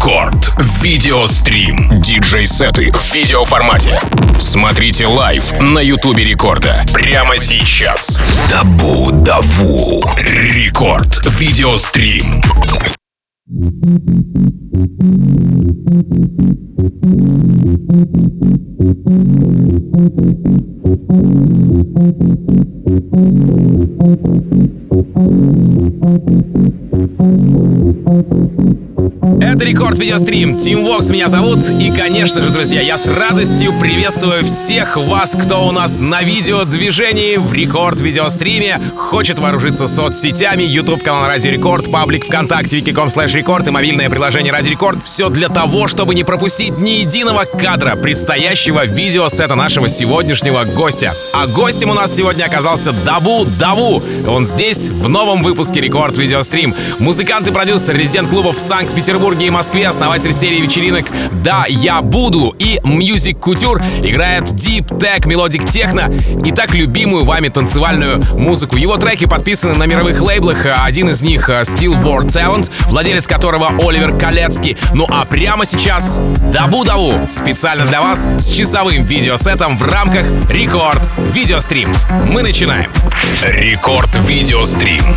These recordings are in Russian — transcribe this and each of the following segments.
Рекорд. Видеострим. Диджей-сеты в видеоформате. Смотрите live на Ютубе Рекорда. Прямо сейчас. Дабу Даву. Рекорд. Видеострим. Это Рекорд Видеострим. Тим Вокс меня зовут. И, конечно же, друзья, я с радостью приветствую всех вас, кто у нас на видеодвижении в Рекорд Видеостриме, хочет вооружиться соцсетями, YouTube канал Радио Рекорд, паблик ВКонтакте, vk.com slash рекорд и мобильное приложение Радио Рекорд. Все для того, чтобы не пропустить ни единого кадра предстоящего видеосета нашего сегодняшнего гостя. А гостем у нас сегодня оказался Дабу Даву. Он здесь, в новом выпуске Рекорд Видеострим. Музыкант и продюсер резидент клубов в Санкт-Петербурге и Москве, основатель серии вечеринок «Да, я буду» и Music Couture играет Deep Tech, мелодик техно и так любимую вами танцевальную музыку. Его треки подписаны на мировых лейблах, а один из них Steel War Talent, владелец которого Оливер Калецкий. Ну а прямо сейчас Дабу-Даву специально для вас с часовым видеосетом в рамках Рекорд Видеострим. Мы начинаем. Рекорд Видеострим.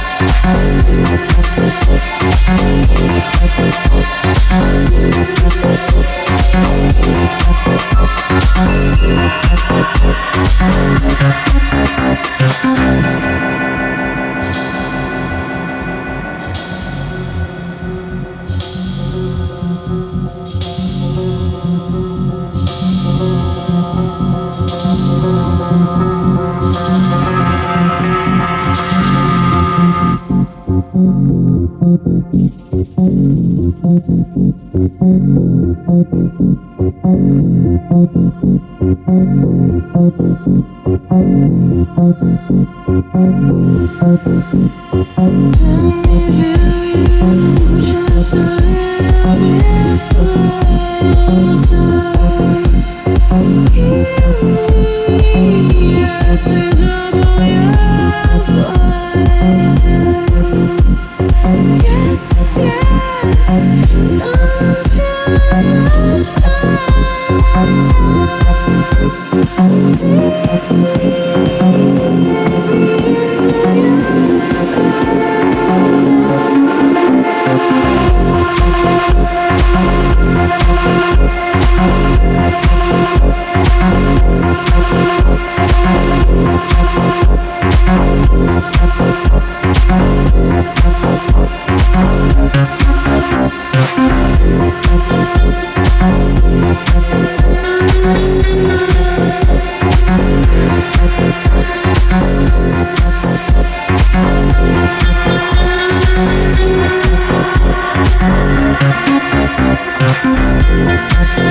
Thank Música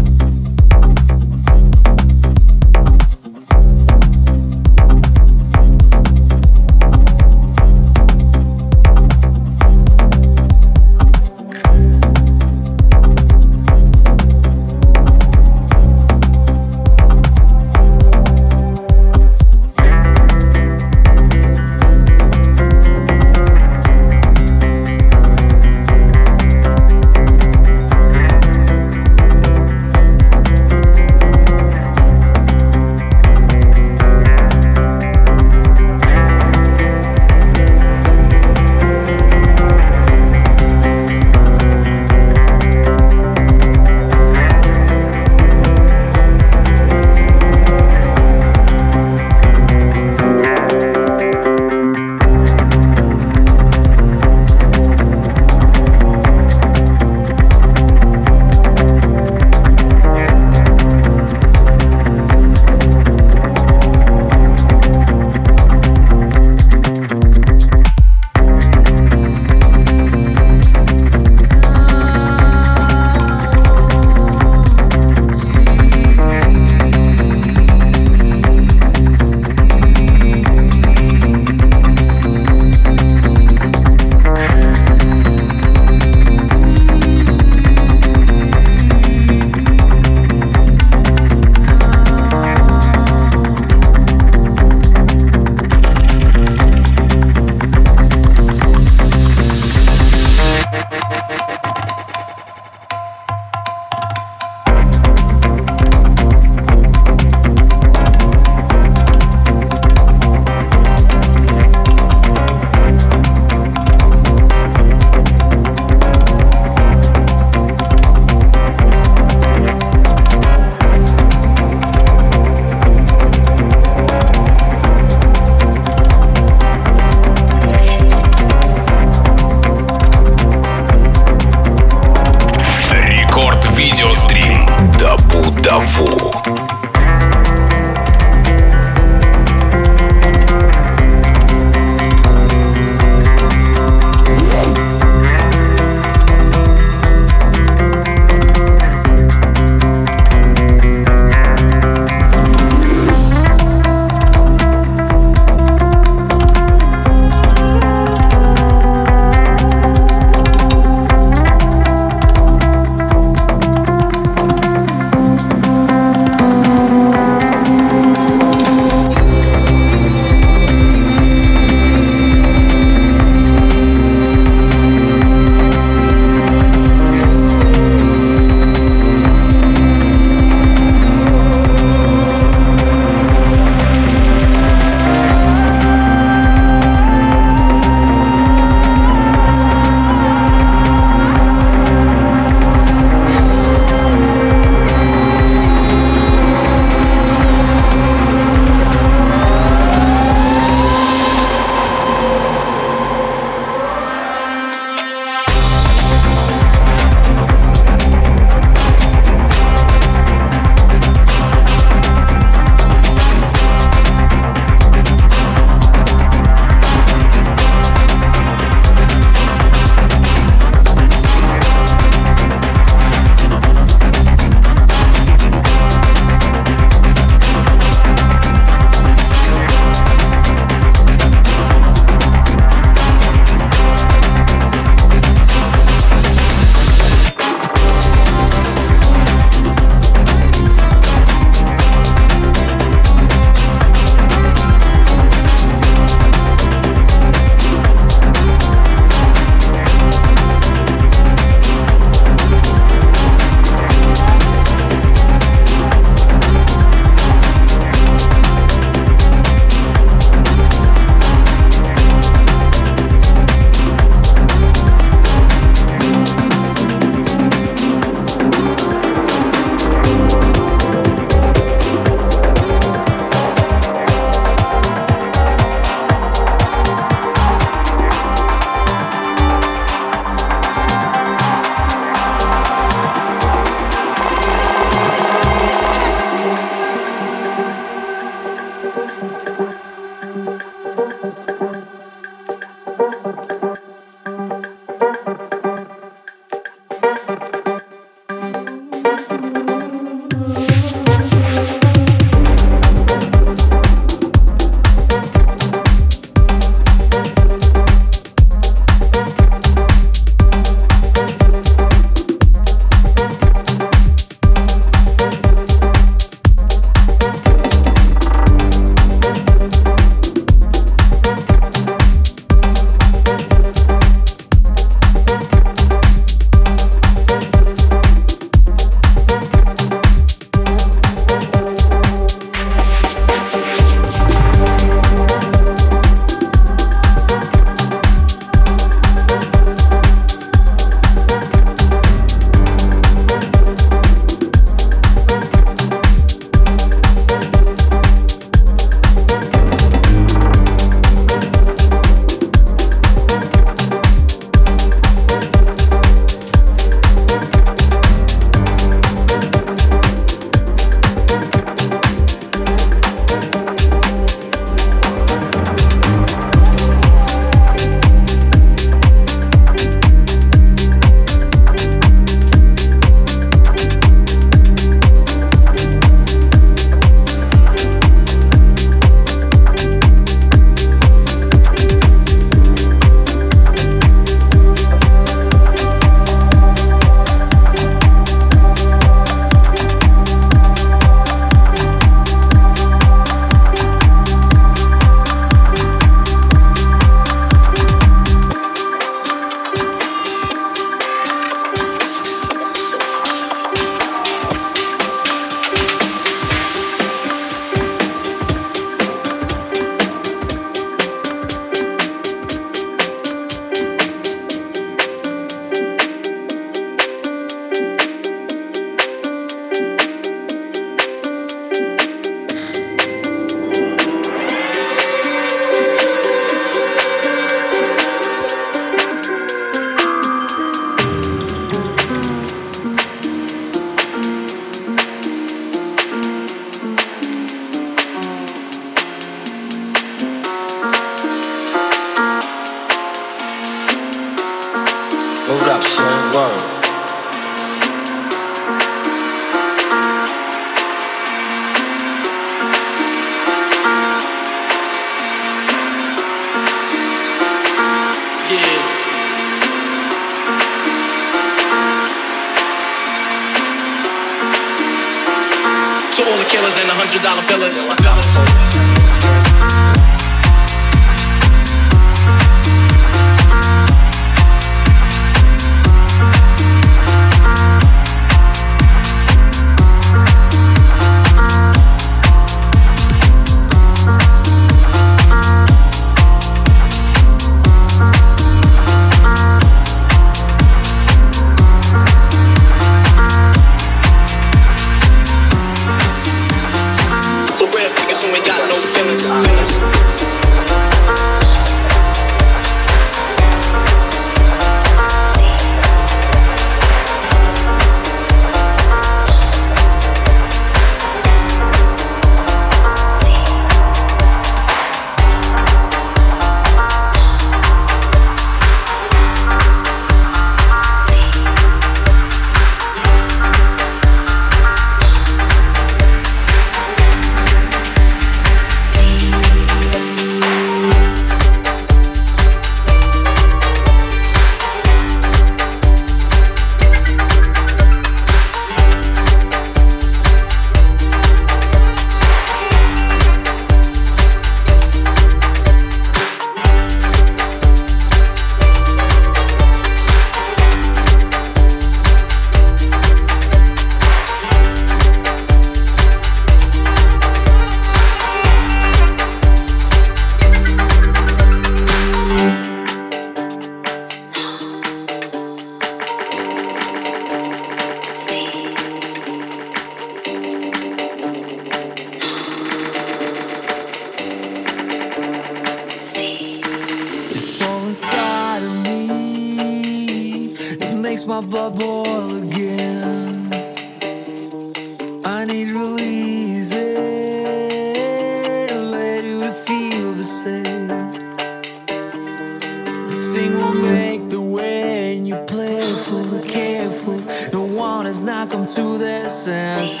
has not come to their senses.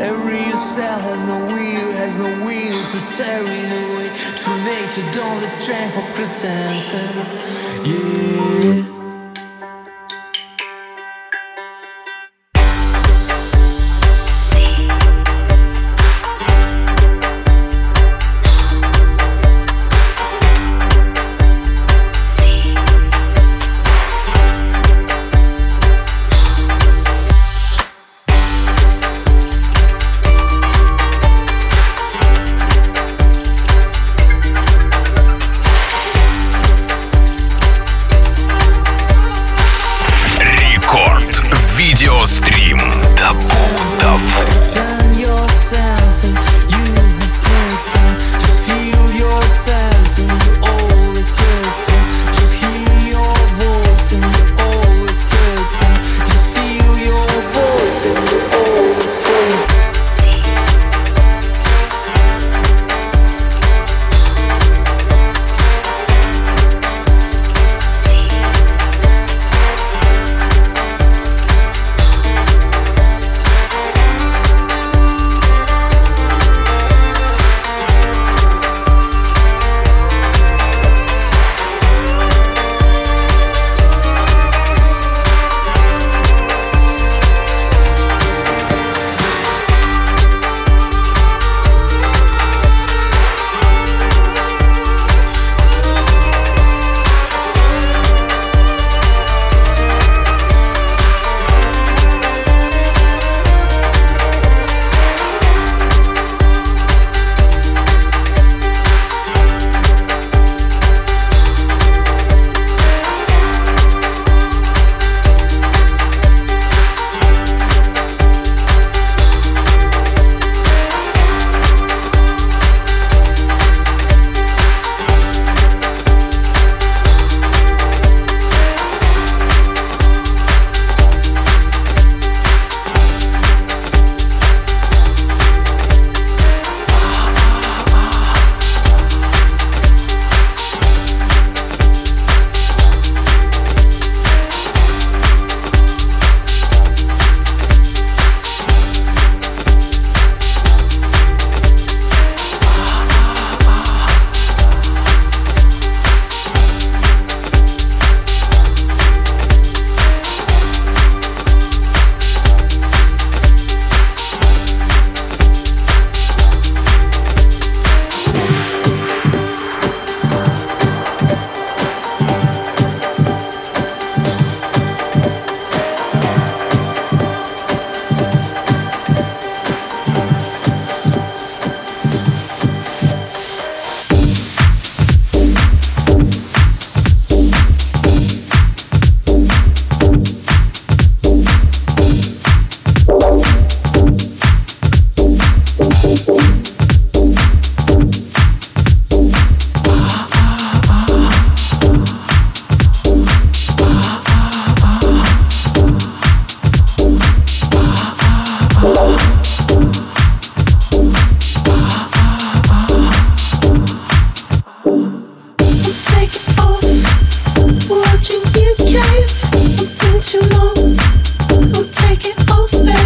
Every cell has no will, has no will to tear it away. True nature don't have strength for pretense. Yeah. take it off me.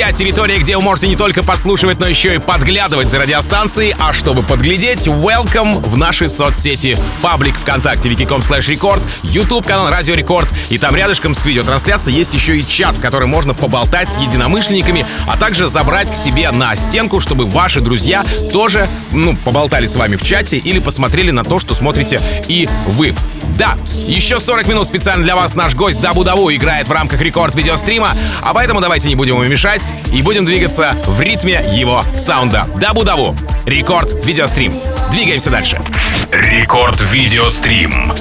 Друзья. Территория, где вы можете не только подслушивать, но еще и подглядывать за радиостанцией. А чтобы подглядеть, welcome в наши соцсети. Паблик ВКонтакте, wiki.com slash рекорд, YouTube канал Радио Рекорд. И там рядышком с видеотрансляцией есть еще и чат, в котором можно поболтать с единомышленниками, а также забрать к себе на стенку, чтобы ваши друзья тоже, ну, поболтали с вами в чате или посмотрели на то, что смотрите и вы. Да, еще 40 минут специально для вас наш гость Дабу Даву играет в рамках рекорд видеострима, а поэтому давайте не будем ему мешать и будем двигаться в ритме его саунда. Дабу Даву, рекорд видеострим. Двигаемся дальше. Рекорд видеострим.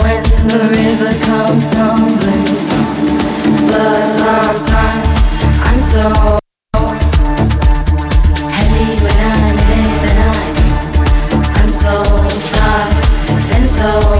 When the river comes tumbling, but sometimes I'm so so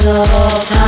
so tired,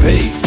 Pay.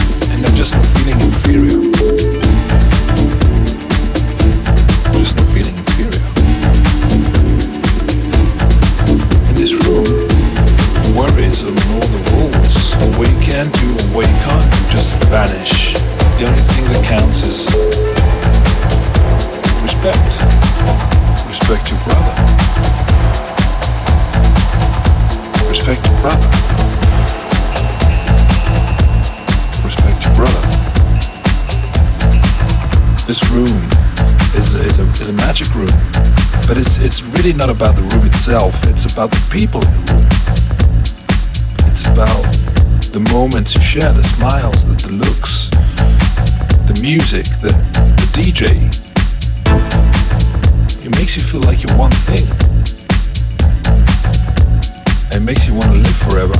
really not about the room itself, it's about the people in the room. It's about the moments you share, the smiles, the, the looks, the music, the, the DJ. It makes you feel like you're one thing. It makes you want to live forever.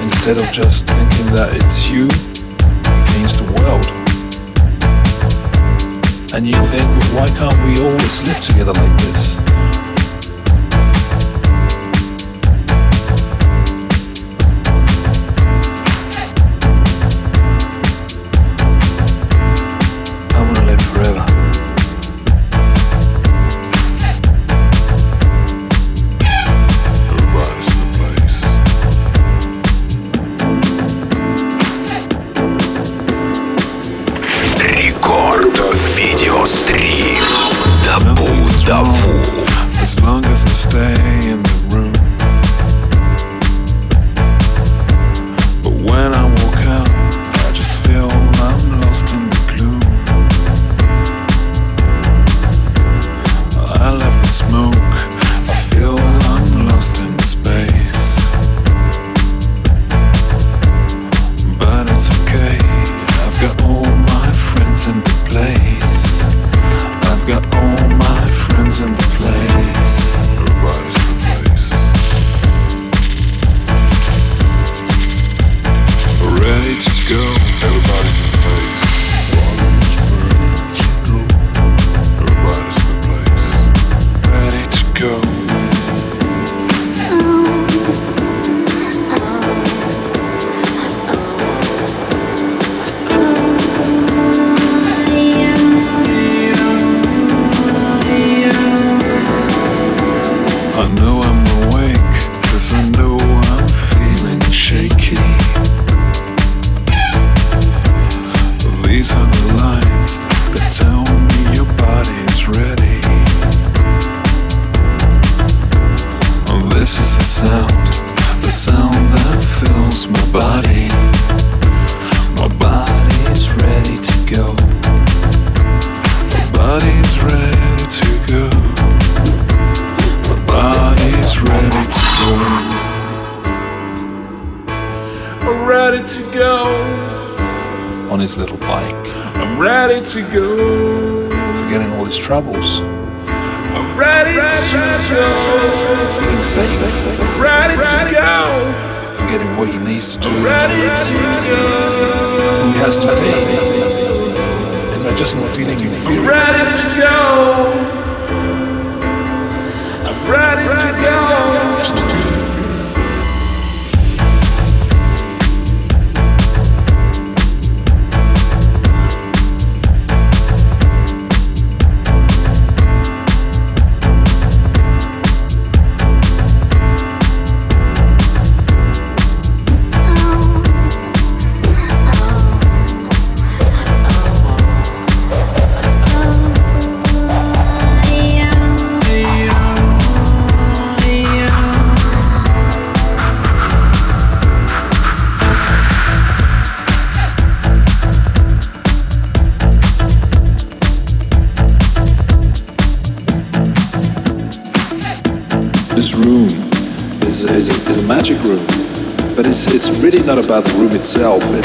Instead of just thinking that it's you against the world and you think, why can't we always live together like this?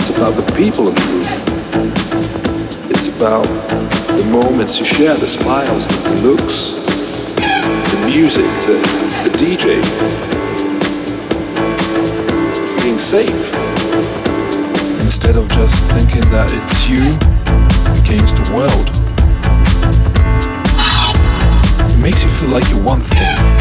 It's about the people in the room. It's about the moments you share, the smiles, the looks, the music, the, the DJ. Feeling safe. Instead of just thinking that it's you against the world. It makes you feel like you're one thing.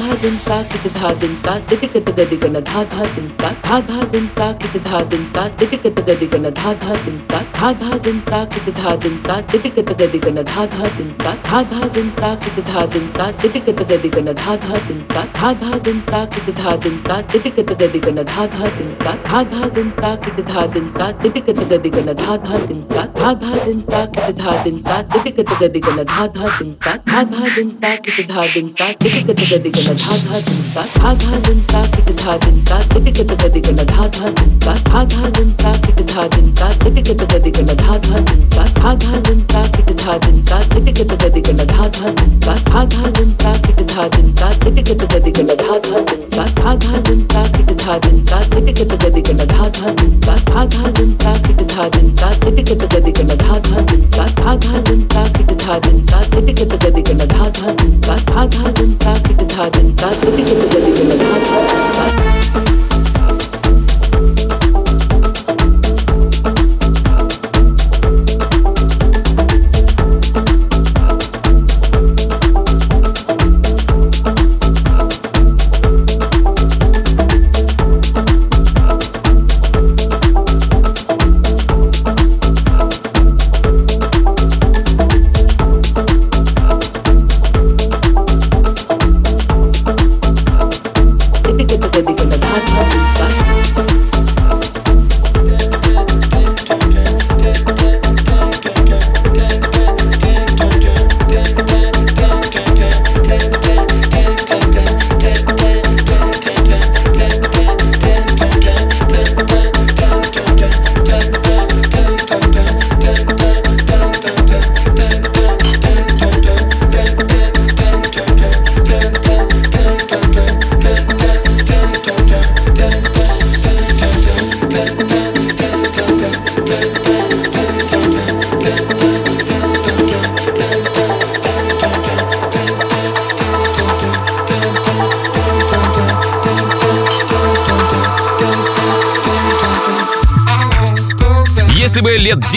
धा दिन का कित धा दिन का तिटिक तग दिग न धा धा दिन का धा धा दिन का कित धा दिन का तिटिक तग दिग न धा धा दिन का धा धा दिन का कित धा दिन का तिटिक तग दिग न धा धा दिन का धा धा दिन का कित धा दिन का तिटिक तग दिग न धा धा दिन का धा धा दिन का कित धा दिन का तिटिक तग दिग न धा धा दिन का धा धा दिन का कित धा दिन का तिटिक तग दिग न धा धा दिन का धा धा दिन का कित धा दिन का तिटिक तग दिग न धा धा दिन का धा धा दिन का कित धा दिन का तिटिक तग दिग न धा धा दिन का धा धा दिन का किट धा दिन का किट किट गदि गल धा धा दिन का धा धा दिन का किट धा दिन का किट किट गदि गल धा धा दिन का धा धा दिन का किट धा दिन का किट किट गदि गल धा धा दिन का धा धा दिन का किट धा दिन का किट किट गदि गल धा धा दिन का धा धा दिन का किट धा दिन का किट किट गदि गल धा धा दिन का धा धा दिन का किट धा दिन का किट किट गदि गल Bad, boogie, boogie, boogie,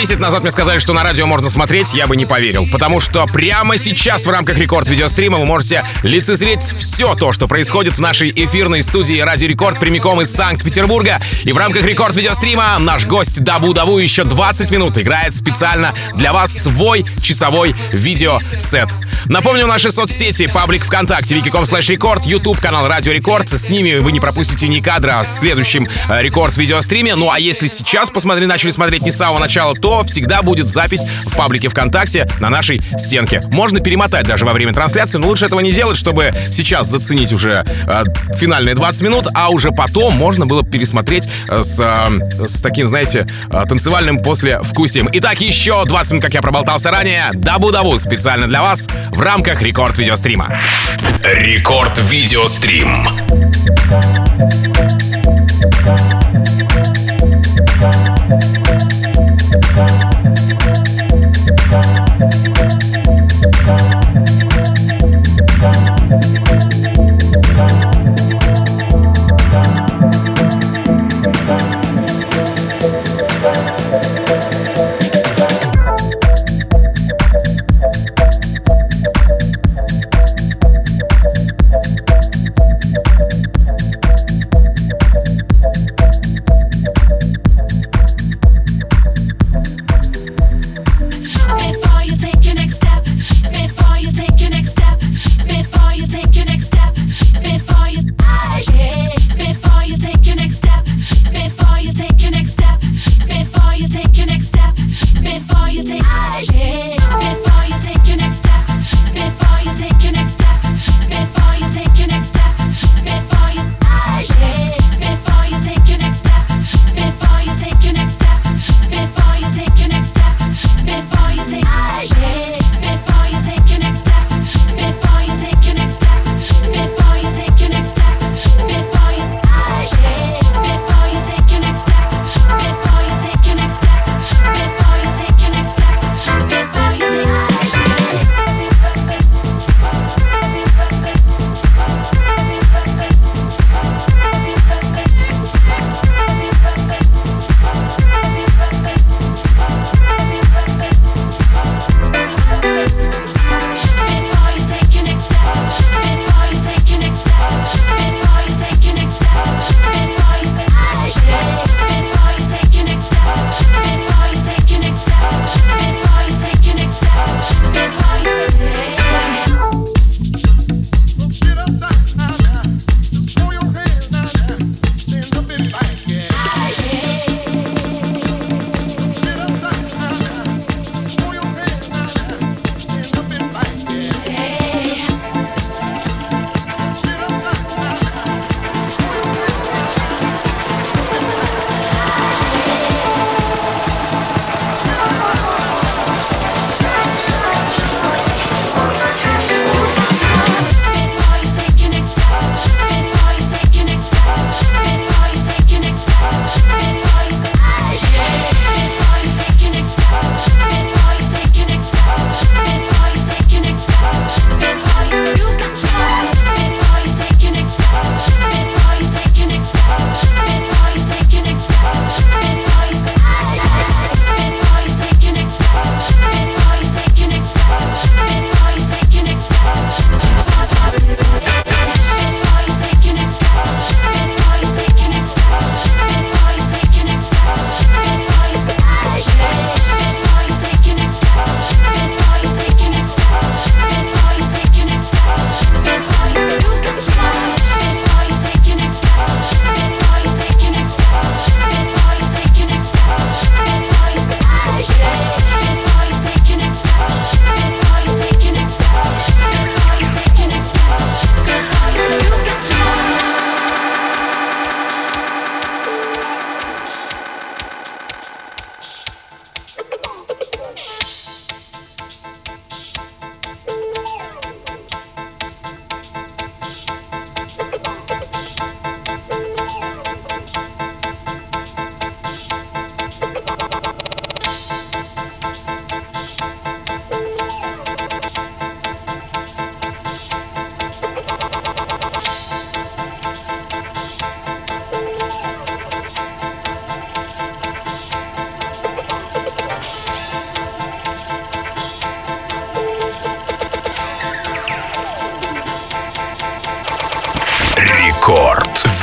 лет 10 назад мне сказали, что на радио можно смотреть, я бы не поверил. Потому что прямо сейчас в рамках рекорд видеострима вы можете лицезреть все то, что происходит в нашей эфирной студии Радио Рекорд прямиком из Санкт-Петербурга. И в рамках рекорд видеострима наш гость Дабу Даву еще 20 минут играет специально для вас свой часовой видеосет. Напомню, наши соцсети, паблик ВКонтакте, vk.com slash рекорд, YouTube канал Радио Рекорд. С ними вы не пропустите ни кадра в следующем э, рекорд видеостриме. Ну а если сейчас посмотри, начали смотреть не с самого начала, то всегда будет запись в паблике ВКонтакте на нашей стенке. Можно перемотать даже во время трансляции, но лучше этого не делать, чтобы сейчас заценить уже э, финальные 20 минут, а уже потом можно было пересмотреть э, с, э, с таким, знаете, э, танцевальным послевкусием. Итак, еще 20 минут, как я проболтался ранее. Дабу Даву специально для вас в рамках рекорд видеострима. Рекорд видеострим.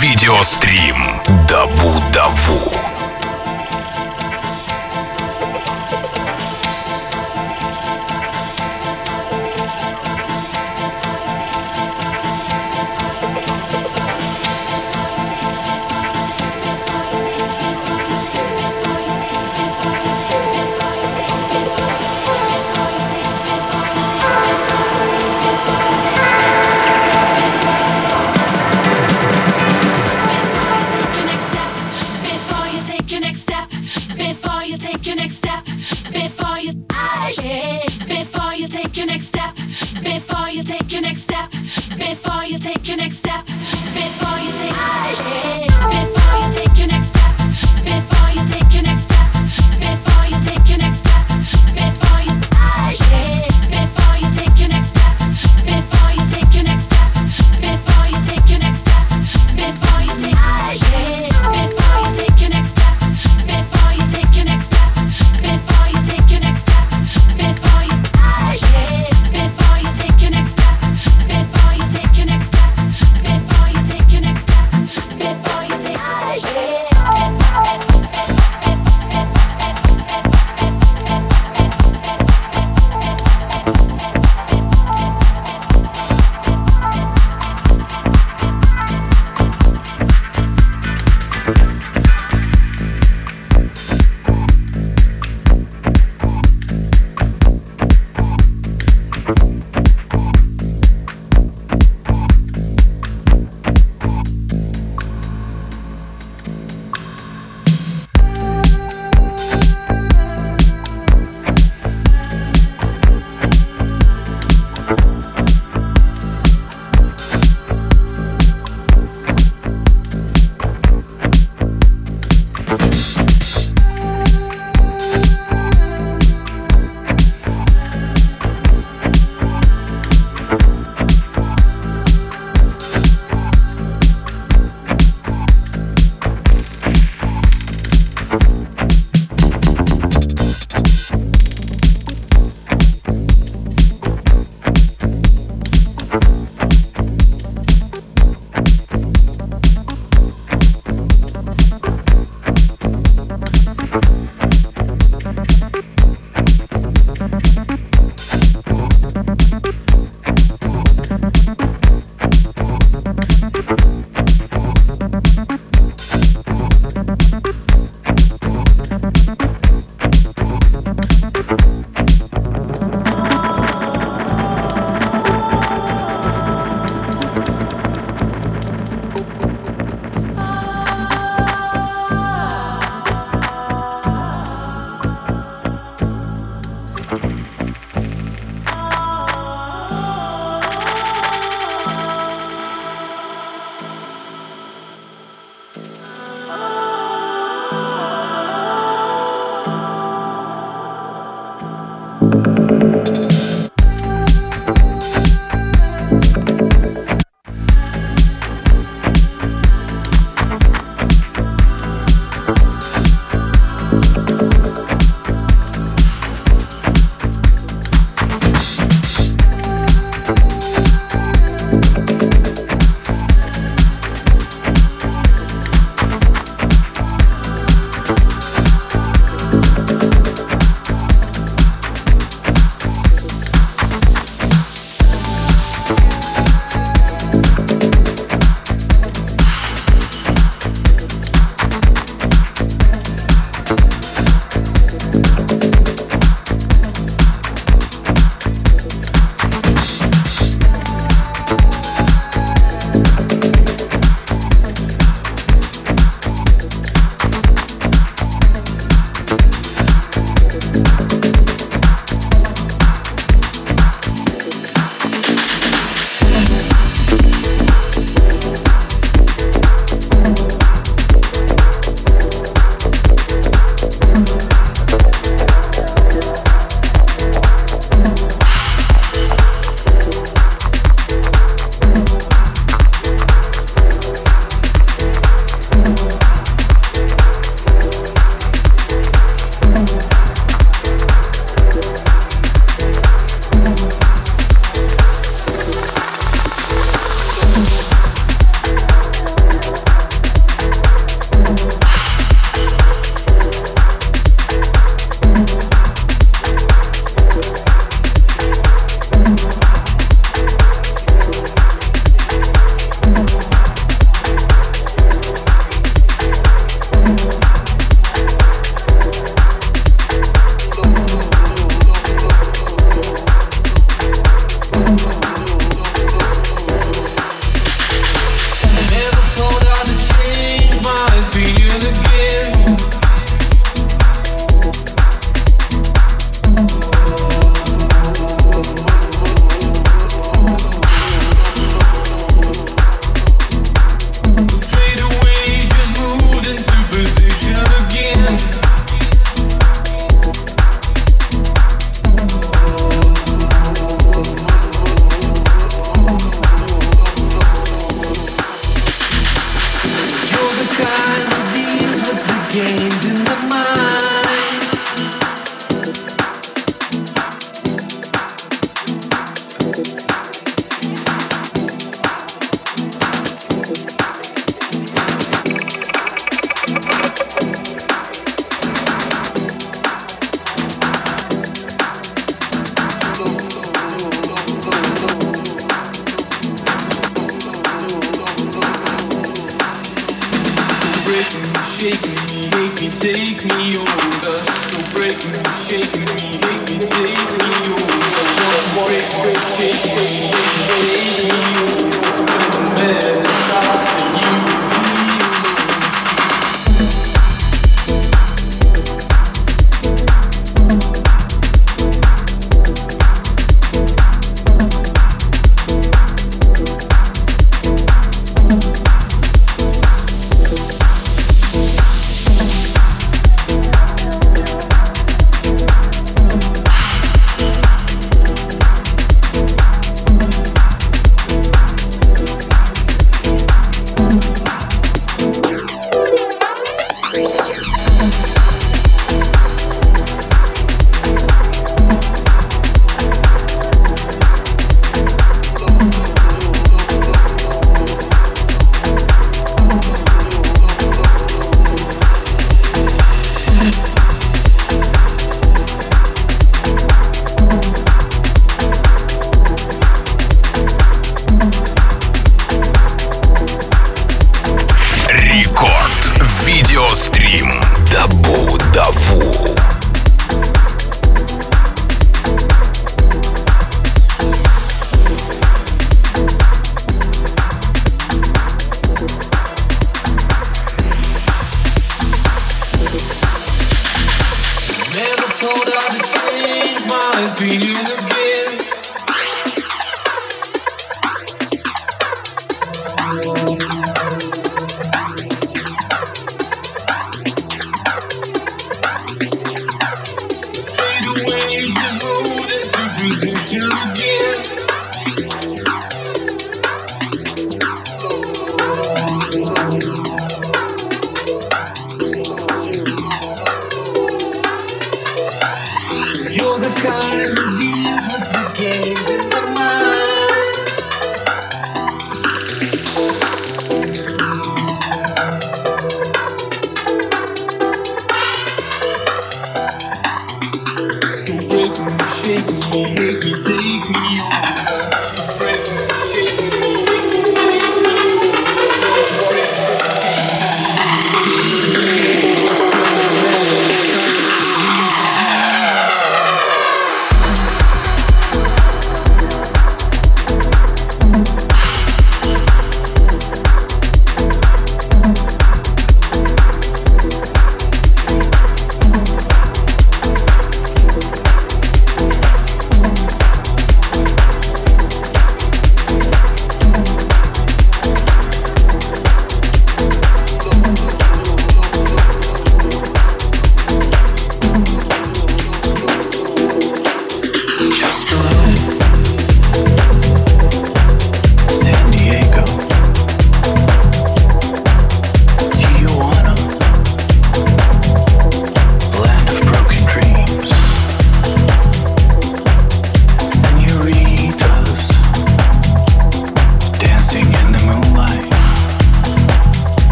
Видеострим Дабу-Даву. Before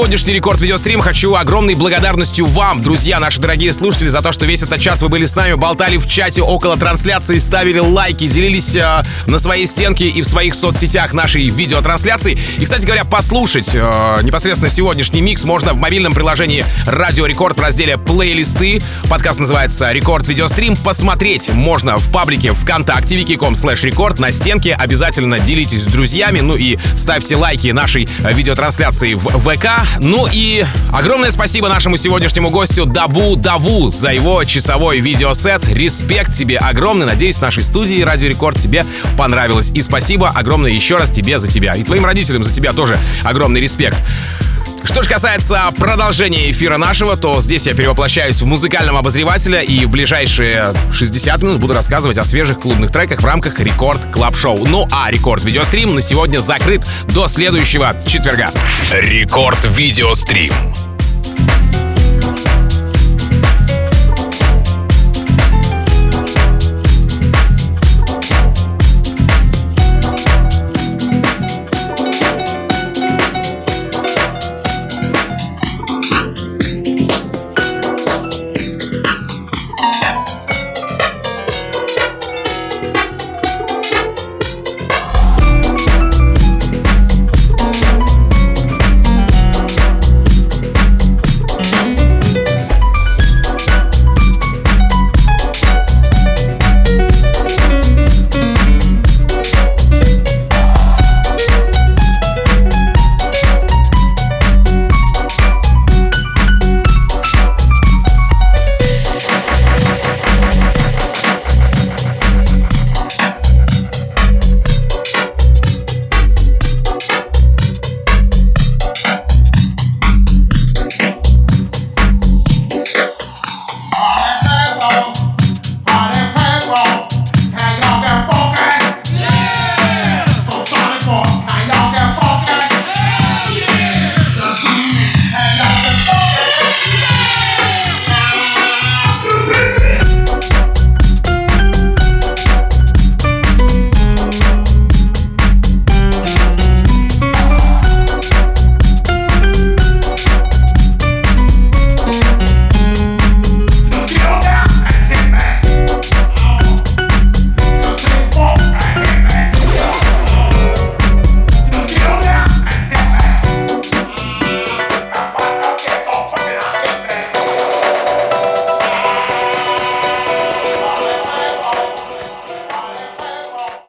сегодняшний рекорд видеострим хочу огромной благодарностью вам, друзья, наши дорогие слушатели, за то, что весь этот час вы были с нами, болтали в чате около трансляции, ставили лайки, делились э, на своей стенке и в своих соцсетях нашей видеотрансляции. И, кстати говоря, послушать э, непосредственно сегодняшний микс можно в мобильном приложении Радио Рекорд в разделе плейлисты. Подкаст называется Рекорд Видеострим. Посмотреть можно в паблике ВКонтакте wiki.com slash рекорд на стенке. Обязательно делитесь с друзьями, ну и ставьте лайки нашей э, видеотрансляции в ВК. Ну и огромное спасибо нашему сегодняшнему гостю Дабу Даву за его часовой видеосет. Респект тебе огромный. Надеюсь, в нашей студии Радио Рекорд тебе понравилось. И спасибо огромное еще раз тебе за тебя. И твоим родителям за тебя тоже огромный респект. Что же касается продолжения эфира нашего, то здесь я перевоплощаюсь в музыкального обозревателя и в ближайшие 60 минут буду рассказывать о свежих клубных треках в рамках Рекорд Club Show. Ну а Рекорд Видеострим на сегодня закрыт до следующего четверга. Рекорд Видеострим.